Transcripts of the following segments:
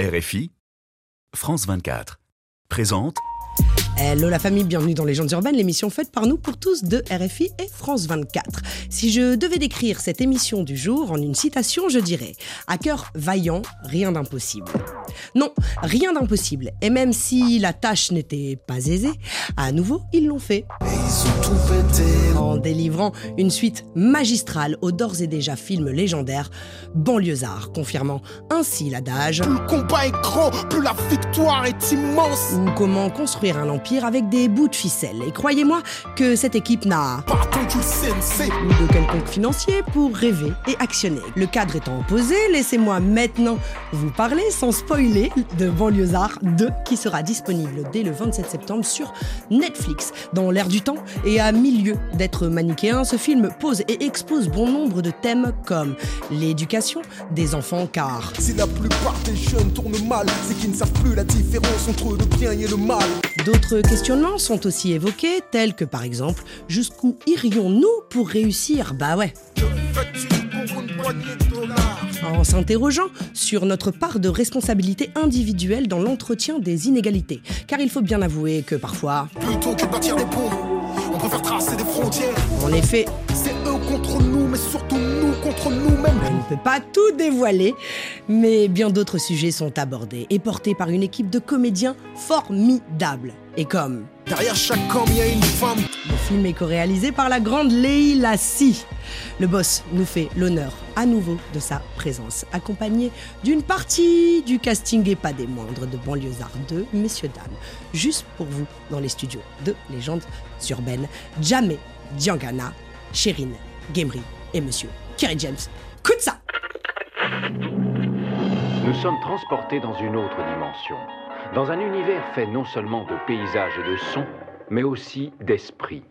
RFI, France 24, présente Hello la famille, bienvenue dans Légendes urbaines, l'émission faite par nous pour tous de RFI et France 24. Si je devais décrire cette émission du jour en une citation, je dirais À cœur vaillant, rien d'impossible. Non, rien d'impossible. Et même si la tâche n'était pas aisée, à nouveau, ils l'ont fait. En délivrant une suite magistrale au d'ores et déjà film légendaire, Banlieusard, confirmant ainsi l'adage Plus le combat est grand, plus la victoire est immense. ou comment construire un empire avec des bouts de ficelle. Et croyez-moi que cette équipe n'a Pas. Ou de quelconque financier pour rêver et actionner. Le cadre étant opposé, laissez-moi maintenant vous parler sans spoiler de Banlieusard 2 qui sera disponible dès le 27 septembre sur Netflix. Dans l'air du temps et à milieu d'être manichéen, ce film pose et expose bon nombre de thèmes comme l'éducation des enfants car Si la plupart des jeunes tournent mal, c'est qu'ils ne savent plus la différence entre le bien et le mal. D'autres questionnements sont aussi évoqués, tels que par exemple, jusqu'où irions-nous pour réussir? Bah ouais. En s'interrogeant sur notre part de responsabilité individuelle dans l'entretien des inégalités. Car il faut bien avouer que parfois, Plutôt que de bâtir des ponts, on préfère tracer des frontières. en effet, C'est eux contre nous, mais surtout nous contre nous-mêmes. je ne peux pas tout dévoiler, mais bien d'autres sujets sont abordés et portés par une équipe de comédiens formidables. Et comme Derrière chaque homme, il y a une femme. Le film est co-réalisé par la grande Leila Si. Le boss nous fait l'honneur à nouveau de sa présence, accompagné d'une partie du casting et pas des moindres de Banlieusard 2, messieurs, dames, juste pour vous dans les studios de Légendes urbaines, Jamé Diangana, Chérine Gemri et monsieur Kerry James. Coup de ça Nous sommes transportés dans une autre dimension, dans un univers fait non seulement de paysages et de sons, mais aussi d'esprit.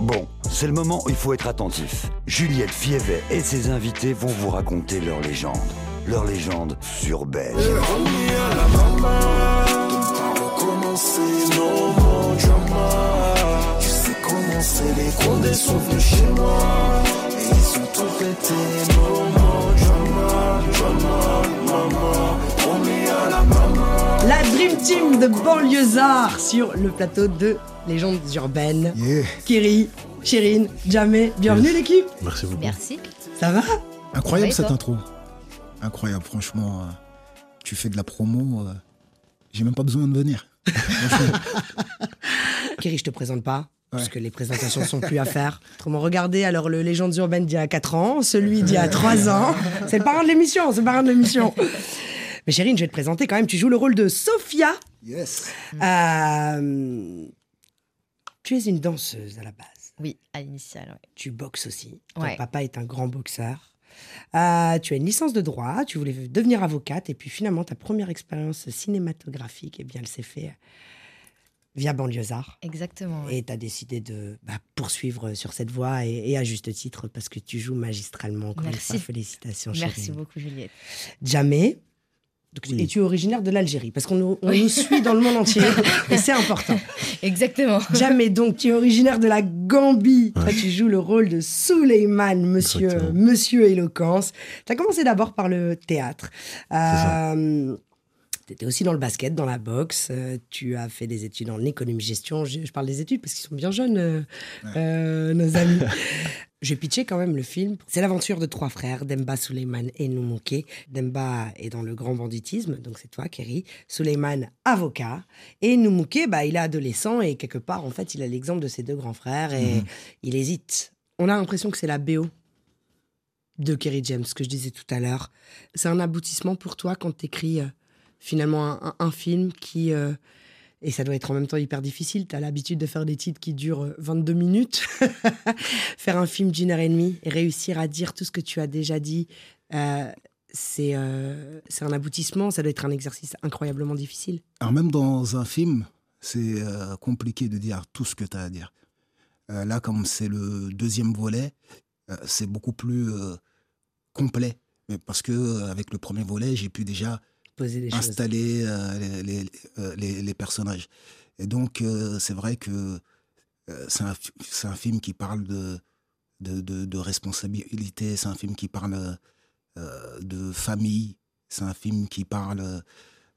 Bon, c'est le moment où il faut être attentif. Juliette Fievet et ses invités vont vous raconter leur légende. Leur légende sais comment c'est, les condés sont venus chez moi. Et ils ont tout pété, Team de Banlieusard sur le plateau de Légendes urbaines. Yeah. Kerry, Chérine, Jamé, bienvenue l'équipe Merci beaucoup. Merci. Ça va? Incroyable cette intro. Incroyable, franchement. euh, tu fais de la promo. euh, J'ai même pas besoin de venir. Kerry, je te présente pas. Parce que les présentations sont plus à faire. Autrement, regardez alors le Légendes urbaines d'il y a 4 ans, celui d'il y a 3 ans. C'est le parrain de l'émission, c'est le parrain de l'émission. Mais Chérine, je vais te présenter quand même. Tu joues le rôle de Sophia. Yes. Euh, Tu es une danseuse à la base. Oui, à l'initiale, ouais. Tu boxes aussi. Ton Ouais. papa est un grand boxeur. Euh, tu as une licence de droit, tu voulais devenir avocate, et puis finalement, ta première expérience cinématographique, eh bien, elle s'est faite via Banlieusard. Exactement. ouais. Et tu as décidé de bah, poursuivre sur cette voie, et, et à juste titre, parce que tu joues magistralement. Merci. fois, félicitations, Merci chérie. beaucoup, Juliette. Jamais. Donc, Oui. Et tu es originaire de l'Algérie, parce qu'on nous, on nous suit dans le monde entier, et c'est important. Exactement. Jamais. Donc, tu es originaire de la Gambie. Toi, tu joues le rôle de Suleiman, monsieur, Exactement. monsieur éloquence. Tu as commencé d'abord par le théâtre. Tu étais aussi dans le basket, dans la boxe. Euh, tu as fait des études en économie-gestion. Je, je parle des études parce qu'ils sont bien jeunes, euh, euh, nos amis. Je vais pitcher quand même le film. C'est l'aventure de trois frères, Demba, Suleiman et Noumouké. Demba est dans le grand banditisme, donc c'est toi, Kerry. Suleiman, avocat. Et Noumouké, bah, il est adolescent et quelque part, en fait, il a l'exemple de ses deux grands frères et il hésite. On a l'impression que c'est la BO de Kerry James, ce que je disais tout à l'heure. C'est un aboutissement pour toi quand tu écris finalement un, film qui... euh, et ça doit être en même temps hyper difficile. Tu as l'habitude de faire des titres qui durent euh, 22 minutes. faire un film d'une heure et demie et réussir à dire tout ce que tu as déjà dit, euh, c'est euh, un aboutissement. Ça doit être un exercice incroyablement difficile. Alors même dans un film, c'est euh, compliqué de dire tout ce que tu as à dire. Euh, là, comme c'est le deuxième volet, euh, c'est beaucoup plus euh, complet. Parce que euh, avec le premier volet, j'ai pu déjà Installer euh, les, les- euh, les- les personnages. Et donc, euh, c'est vrai que c'est un, un film qui parle de, de, de- responsabilité, c'est un film qui parle de famille, C'est un film qui parle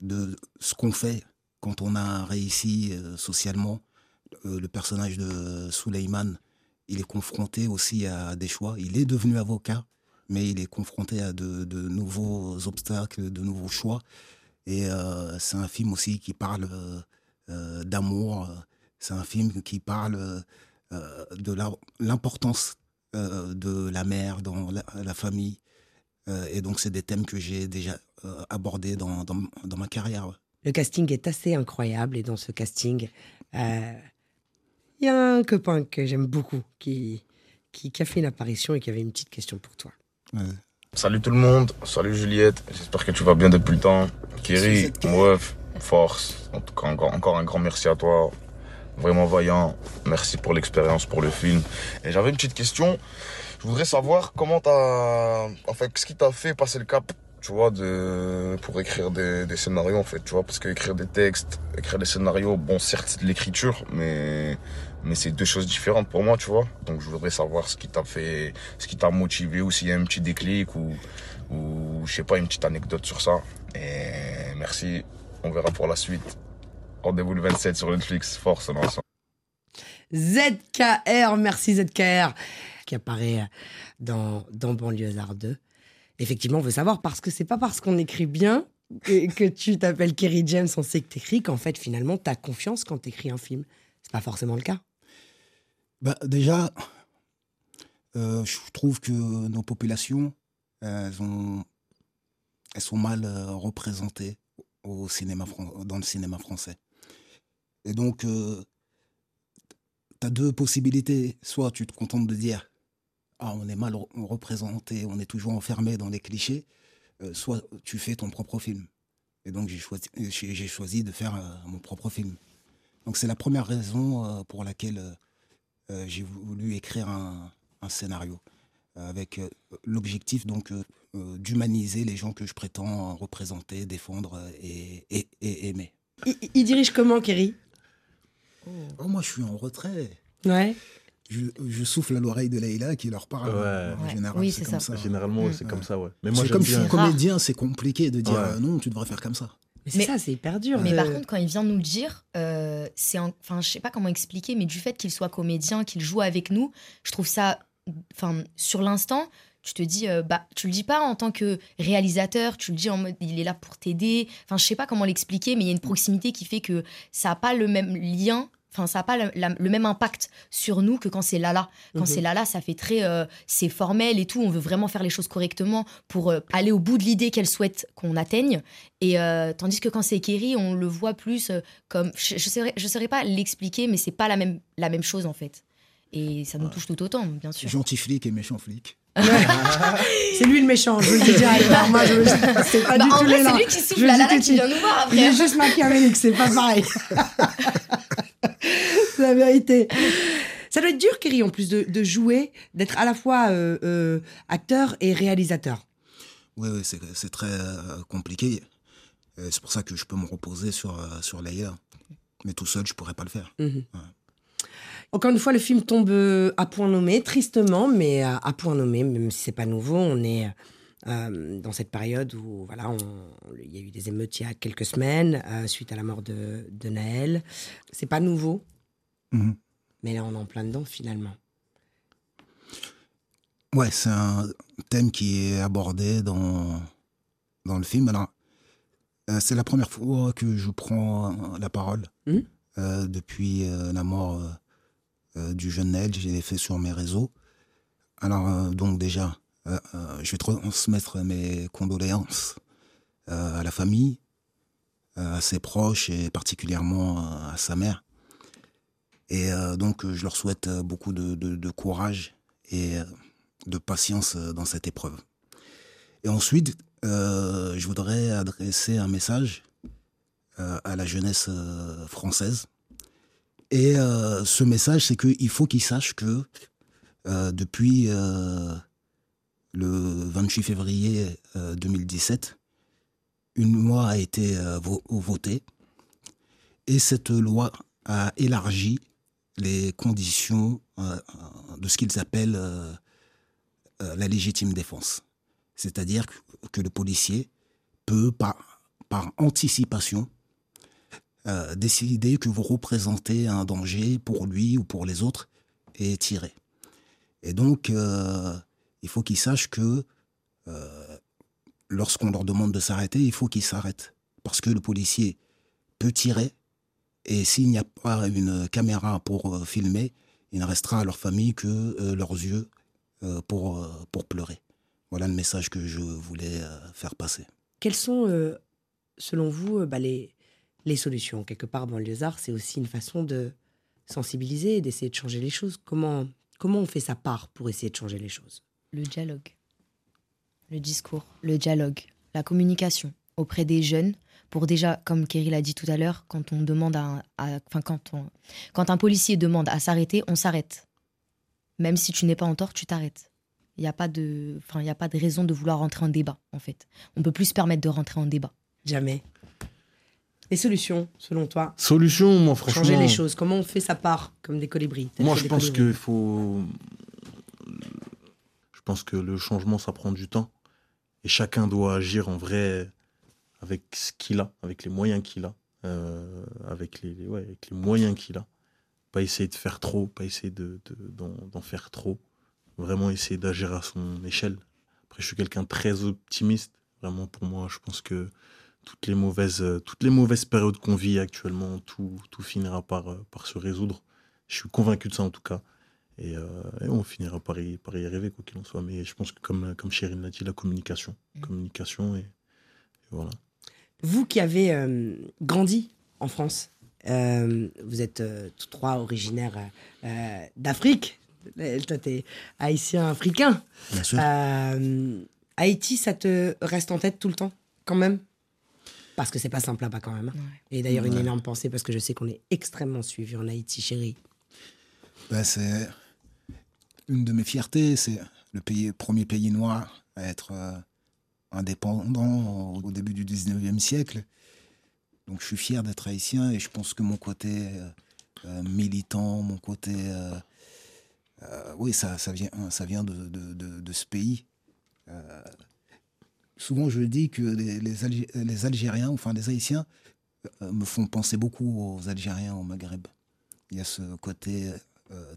de ce qu'on fait quand on a réussi socialement. Le personnage de Suleiman, il est confronté aussi à des choix. Il est devenu avocat, mais il est confronté à de, nouveaux obstacles, de nouveaux choix. Et euh, c'est un film aussi qui parle euh, d'amour. C'est un film qui parle euh, de l'importance de la mère dans la, famille. Et donc, c'est des thèmes que j'ai déjà abordés dans, ma carrière. Le casting est assez incroyable et dans ce casting, il y a un copain que j'aime beaucoup qui, qui a fait une apparition et qui avait une petite question pour toi. Salut tout le monde, salut Juliette, j'espère que tu vas bien depuis le temps. Cette- bref, force. En tout cas, encore, encore un grand merci à toi. Vraiment vaillant. Merci pour l'expérience, pour le film. Et j'avais une petite question. Je voudrais savoir comment t'as. En fait, qu'est-ce qui t'a fait passer le cap, tu vois, de... pour écrire des, des scénarios, en fait, tu vois, parce qu'écrire des textes, écrire des scénarios, bon, certes, c'est de l'écriture, mais. Mais c'est deux choses différentes pour moi, tu vois. Donc je voudrais savoir ce qui t'a fait, ce qui t'a motivé, ou s'il y a un petit déclic, ou, ou je sais pas, une petite anecdote sur ça. Et merci, on verra pour la suite. Rendez-vous le 27 sur Netflix, force, on est ensemble. ZKR, merci ZKR, qui apparaît dans, dans Banlieusard 2. Effectivement, on veut savoir parce que c'est pas parce qu'on écrit bien que, tu t'appelles Kerry James, on sait que t'écris, qu'en fait, finalement, t'as confiance quand t'écris un film. C'est pas forcément le cas. Bah, déjà, euh, je trouve que nos populations, elles, ont, elles sont mal euh, représentées au cinéma, dans le cinéma français. Et donc, tu as deux possibilités. Soit tu te contentes de dire Ah, on est mal re- représenté, on est toujours enfermé dans les clichés, euh, soit tu fais ton propre film. Et donc, j'ai choisi, j'ai j'ai choisi de faire euh, mon propre film. Donc, c'est la première raison euh, pour laquelle. j'ai voulu écrire un, un scénario euh, avec euh, l'objectif donc d'humaniser les gens que je prétends représenter, défendre et, et- et aimer. Il, il dirige comment, Kerry? Oh, moi, je suis en retrait. Ouais. Je, je souffle à l'oreille de Leïla qui leur parle. Ouais. En général, Oui, c'est comme ça. ça. Généralement, c'est comme ça, ouais. Mais moi, comme je suis comédien, c'est compliqué de dire Ouais. euh, non, tu devrais faire comme ça. Mais ça, c'est hyper dur. Mais par contre, quand il vient nous le dire, euh, c'est enfin, je sais pas comment expliquer, mais du fait qu'il soit comédien, qu'il joue avec nous, je trouve ça, enfin, sur l'instant, tu te dis, euh, bah, tu le dis pas en tant que réalisateur, tu le dis en mode, il est là pour t'aider. Enfin, je sais pas comment l'expliquer, mais il y a une proximité qui fait que ça a pas le même lien. Enfin, ça n'a pas la- le même impact sur nous que quand c'est Lala. Quand Mhm. c'est Lala, ça fait très. euh, c'est formel et tout. On veut vraiment faire les choses correctement pour euh, aller au bout de l'idée qu'elle souhaite qu'on atteigne. Et euh, tandis que quand c'est Kerry, on le voit plus euh, comme. Je ne saurais, je saurais pas l'expliquer, mais c'est pas la même, la même chose en fait. Et ça nous touche tout autant, bien sûr. Gentil flic et méchant flic. C'est lui le méchant, je vous le dis direct. Moi, je c'est pas Bah, du en tout vrai, c'est lui qui souffle le la Lala qui vient nous voir Il est après. juste machiavélique, c'est pas pareil. c'est la vérité. Ça doit être dur, Kerry, en plus de, de jouer, d'être à la fois euh, euh, acteur et réalisateur. Oui, oui, c'est très euh, compliqué. C'est pour ça que je peux me reposer sur, sur Leïla. Mais tout seul, je pourrais pas le faire. Encore une fois, le film tombe à point nommé, tristement, mais à, à point nommé, même si c'est pas nouveau. On est euh, dans cette période où voilà, il y a eu des émeutes il y a quelques semaines euh, suite à la mort de, de Naël. C'est pas nouveau, Mhm. mais là on est en plein dedans finalement. Ouais, c'est un thème qui est abordé dans, dans le film. Alors, euh, c'est la première fois que je prends la parole Mhm. euh, depuis euh, la mort du jeune Nel. Je l'ai fait sur mes réseaux. Alors, donc déjà, je vais transmettre mes condoléances euh, à la famille, euh, à ses proches et particulièrement euh, à sa mère. Et euh, donc, euh, je leur souhaite euh, beaucoup de, courage et euh, de patience euh, dans cette épreuve. Et ensuite, euh, je voudrais adresser un message euh, à la jeunesse euh, française. Et euh, ce message, c'est qu'il faut qu'ils sachent que euh, depuis euh, le 28 février euh, 2017, une loi a été euh, vo- votée. Et cette loi a élargi les conditions euh, de ce qu'ils appellent euh, euh, la légitime défense. C'est-à-dire que, le policier peut, par, anticipation, euh, décider que vous représentez un danger pour lui ou pour les autres et tirer. Et donc, euh, il faut qu'ils sachent que euh, lorsqu'on leur demande de s'arrêter, il faut qu'ils s'arrêtent. Parce que le policier peut tirer, et s'il n'y a pas une caméra pour euh, filmer, il ne restera à leur famille que euh, leurs yeux pour, pour pleurer. Voilà le message que je voulais faire passer. Quelles sont, selon vous, bah, les, les solutions? Quelque part, Banlieusard, c'est aussi une façon de sensibiliser et d'essayer de changer les choses. Comment, comment on fait sa part pour essayer de changer les choses? Le dialogue, le discours, le dialogue, la communication auprès des jeunes. Pour déjà, comme Kerry l'a dit tout à l'heure, quand on demande à, à- enfin quand on, quand un policier demande à s'arrêter, on s'arrête. Même si tu n'es pas en tort, tu t'arrêtes. Il n'y a pas de, enfin il y a pas de raison de vouloir rentrer en débat en fait. On peut plus se permettre de rentrer en débat. Jamais. Les solutions, selon toi? Solution, moi, franchement. Changer les choses. Comment on fait sa part comme des colibris? Moi, je pense qu'il faut. Je pense que le changement, ça prend du temps. Et chacun doit agir en vrai avec ce qu'il a, avec les moyens qu'il a, euh, avec, les, moyens qu'il a. Pas essayer de faire trop, pas essayer de, de- d'en, faire trop. Vraiment essayer d'agir à son échelle. Après, je suis quelqu'un très optimiste. Vraiment, pour moi, je pense que toutes les mauvaises, périodes qu'on vit actuellement, tout, finira euh, par se résoudre. Je suis convaincu de ça en tout cas. Et, euh, et on finira par y, par y arriver, quoi qu'il en soit. Mais je pense que, comme, comme Chérine l'a dit, la communication. Communication et, et voilà. Vous qui avez euh, grandi en France, euh, vous êtes euh, tous trois originaires d'Afrique. Toi, t'es haïtien africain. Bien sûr. Euh, Haïti, ça te reste en tête tout le temps, quand même? Parce que c'est pas simple là-bas, quand même. hein. Et d'ailleurs, une énorme pensée, parce que je sais qu'on est extrêmement suivi en Haïti, chérie. Ben, c'est une de mes fiertés, c'est le premier pays noir à être euh, indépendant au, début du 19e siècle. Donc je suis fier d'être haïtien et je pense que mon côté euh, euh, militant, mon côté... oui, ça, vient, ça vient de, ce pays. Souvent je dis que les, les Algé- les Algériens, enfin les Haïtiens, me font penser beaucoup aux Algériens au Maghreb. Il y a ce côté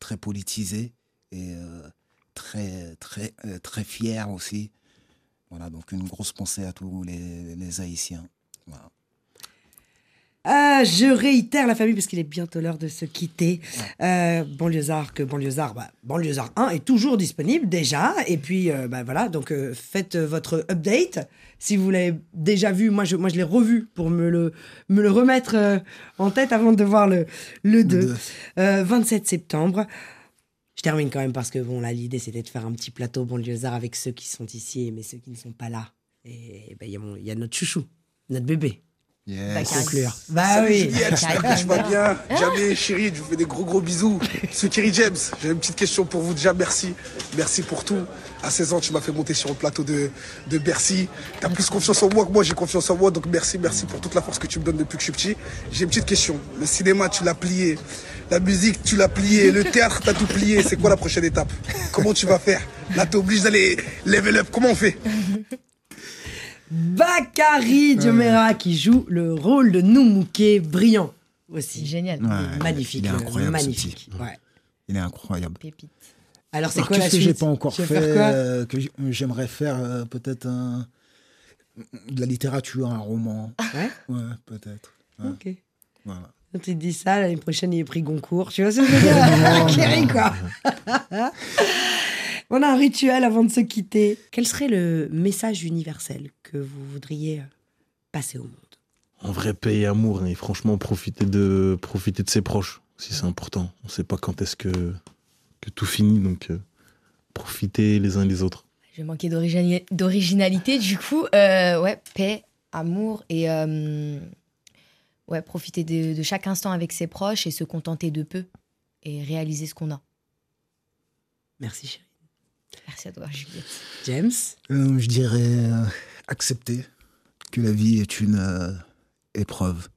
très politisé et euh, très, très, euh, très fier aussi. Voilà, donc une grosse pensée à tous les, les Haïtiens. Voilà. Ah, je réitère la famille parce qu'il est bientôt l'heure de se quitter. Euh, Banlieusard, que Banlieusard, bah, Banlieusard 1 est toujours disponible déjà. Et puis, euh, bah, voilà, donc euh, faites votre update. Si vous l'avez déjà vu, moi je, moi, je l'ai revu pour me le, me le remettre en tête avant de voir le, le 2. deux. Euh, 27 septembre. Je termine quand même parce que bon, là, l'idée c'était de faire un petit plateau Banlieusard avec ceux qui sont ici, mais ceux qui ne sont pas là. Et bah, il y, mon- il y a notre chouchou, notre bébé. Yes. Bah, Conclure. Bah Salut oui. Juliette, j'espère que tu vas bien. Jamais, chérie, je vous fais des gros gros bisous. Kerry James, j'ai une petite question pour vous. Déjà, merci. Merci pour tout. À 16 ans, tu m'as fait monter sur le plateau de, de Bercy. Tu as plus confiance en moi que moi, j'ai confiance en moi. Donc merci, merci pour toute la force que tu me donnes depuis que je suis petit. J'ai une petite question. Le cinéma, tu l'as plié. La musique, tu l'as plié. Le théâtre, t'as tout plié. C'est quoi la prochaine étape? Comment tu vas faire? Là, t'es obligé d'aller level up. Comment on fait? Bakary Diomera qui joue le rôle de Noumouké, brillant aussi. génial. Ouais, magnifique, Il est euh, incroyable. magnifique. Ouais. Il est incroyable. Pépite. Alors c'est quoi la qu'est-ce que suite j'ai pas encore Tu fait euh, que j- j'aimerais faire euh, peut-être un de la littérature, un roman. Ouais Ouais, peut-être. Ouais, Ok. Voilà. Quand tu te dis ça, l'année prochaine, il est pris Goncourt. Tu vois ce que je veux dire Kerry, quoi. On a un rituel avant de se quitter. Quel serait le message universel que vous voudriez passer au monde? En vrai, paix et amour. hein, et franchement, profiter de, profiter de ses proches. Si c'est important. On sait pas quand est-ce que, que tout finit. Donc, euh, profitez les uns les autres. J'ai manqué d'originalité, du coup. Euh, ouais, paix, amour et euh, ouais, profiter de, de chaque instant avec ses proches et se contenter de peu et réaliser ce qu'on a. Merci, chérie. Merci à toi. James Euh, je dirais euh, accepter que la vie est une euh, épreuve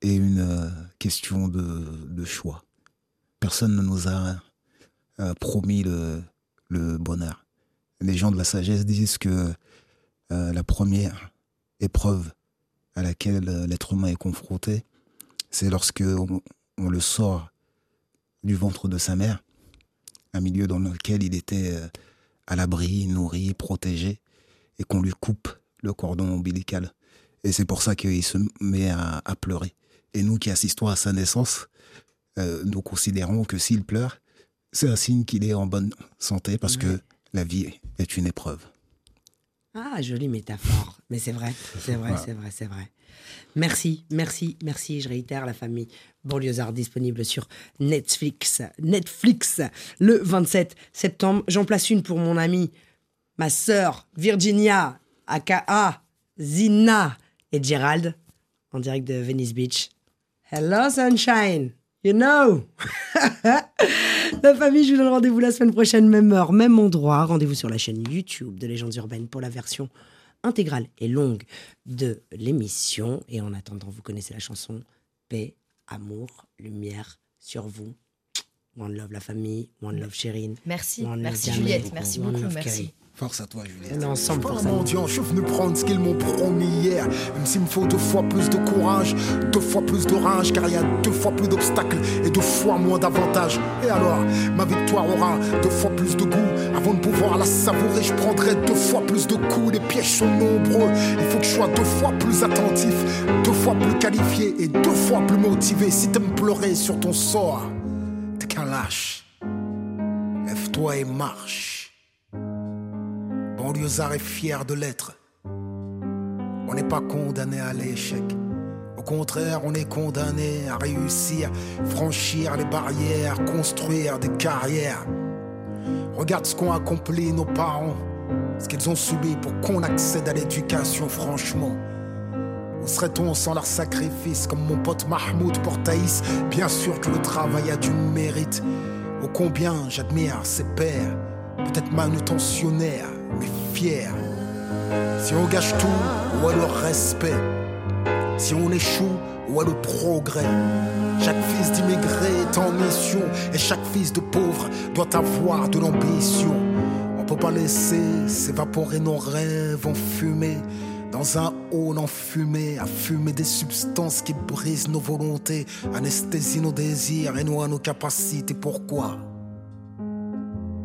et une question de, choix. Personne ne nous a promis le, bonheur. Les gens de la sagesse disent que la première épreuve à laquelle l'être humain est confronté, c'est lorsque on, on le sort du ventre de sa mère, un milieu dans lequel il était euh, à l'abri, nourri, protégé, et qu'on lui coupe le cordon ombilical. Et c'est pour ça qu'il se met à, à pleurer. Et nous qui assistons à sa naissance, euh, nous considérons que s'il pleure, c'est un signe qu'il est en bonne santé parce que la vie est une épreuve. Ah, jolie métaphore. Mais c'est vrai, c'est vrai, Voilà. c'est vrai, c'est vrai. Merci, merci, merci. Je réitère la famille Banlieusard disponible sur Netflix. Netflix, le 27 septembre. J'en place une pour mon amie, ma sœur Virginia, aka Zina et Gerald, en direct de Venice Beach. Hello, sunshine. You know. la famille, je vous donne rendez-vous la semaine prochaine, même heure, même endroit. Rendez-vous sur la chaîne YouTube de Légendes Urbaines pour la version intégrale et longue de l'émission. Et en attendant, vous connaissez la chanson Paix, amour, lumière sur vous. One love la famille, one love Chérine. Merci, merci Juliette, merci beaucoup, merci. Force à toi, Juliette. On est ensemble Pas mendiant, je suis venu prendre ce qu'ils m'ont promis hier. Même s'il me faut deux fois plus de courage, deux fois plus de rage, car il y a deux fois plus d'obstacles et deux fois moins d'avantages. Et alors, ma victoire aura deux fois plus de goût. Avant de pouvoir la savourer, je prendrai deux fois plus de coups. Les pièges sont nombreux, il faut que je sois deux fois plus attentif, deux fois plus qualifié et deux fois plus motivé. Si t'aimes pleurer sur ton sort, t'es qu'un lâche. Lève-toi et marche. Banlieusard est fier de l'être. On n'est pas condamné à l'échec. Au contraire, on est condamné à réussir, franchir les barrières, construire des carrières. Regarde ce qu'ont accompli nos parents, ce qu'ils ont subi pour qu'on accède à l'éducation, franchement. Où serait-on sans leur sacrifice, comme mon pote Mahmoud Portaïs Bien sûr que le travail a du mérite. Ô combien j'admire ses pères, peut-être manutentionnaires, mais fiers. Si on gâche tout, où est le respect Si on échoue, où est le progrès Chaque fils d'immigré est en mission, et chaque fils de pauvre doit avoir de l'ambition. On peut pas laisser s'évaporer nos rêves en fumée. Dans un hall enfumé, à fumer des substances qui brisent nos volontés, anesthésient nos désirs et noient nos capacités. Pourquoi?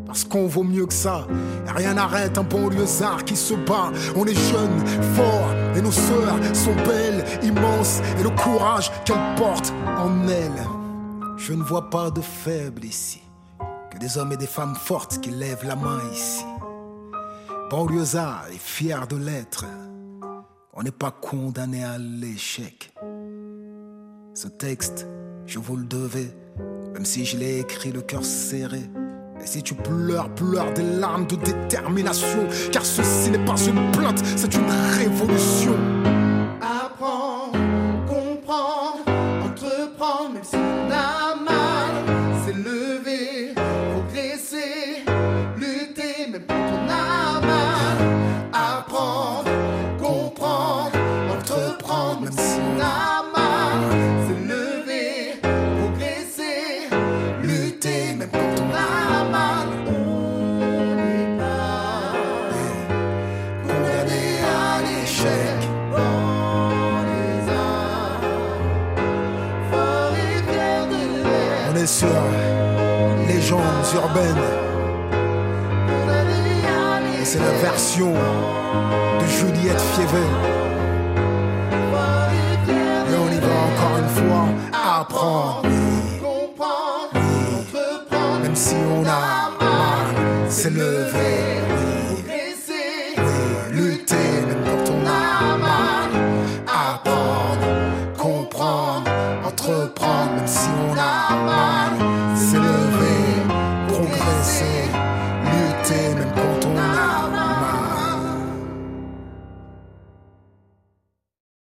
Parce qu'on vaut mieux que ça. Rien n'arrête un banlieusard qui se bat. On est jeunes, forts, et nos sœurs sont belles, immenses, et le courage qu'elles portent en elles. Je ne vois pas de faibles ici, que des hommes et des femmes fortes qui lèvent la main ici. Banlieusard est fier de l'être. On n'est pas condamné à l'échec. Ce texte, je vous le devais, même si je l'ai écrit le cœur serré. Et si tu pleures, pleure des larmes de détermination, car ceci n'est pas une plainte, c'est une révolution. Apprendre, Et c'est la version de Juliette Fievet. Et on y va encore une fois apprendre. Même si on a mal, s'élever. Oui, lutter, même quand on a mal. Apprendre, comprendre, entreprendre, même si on a mal.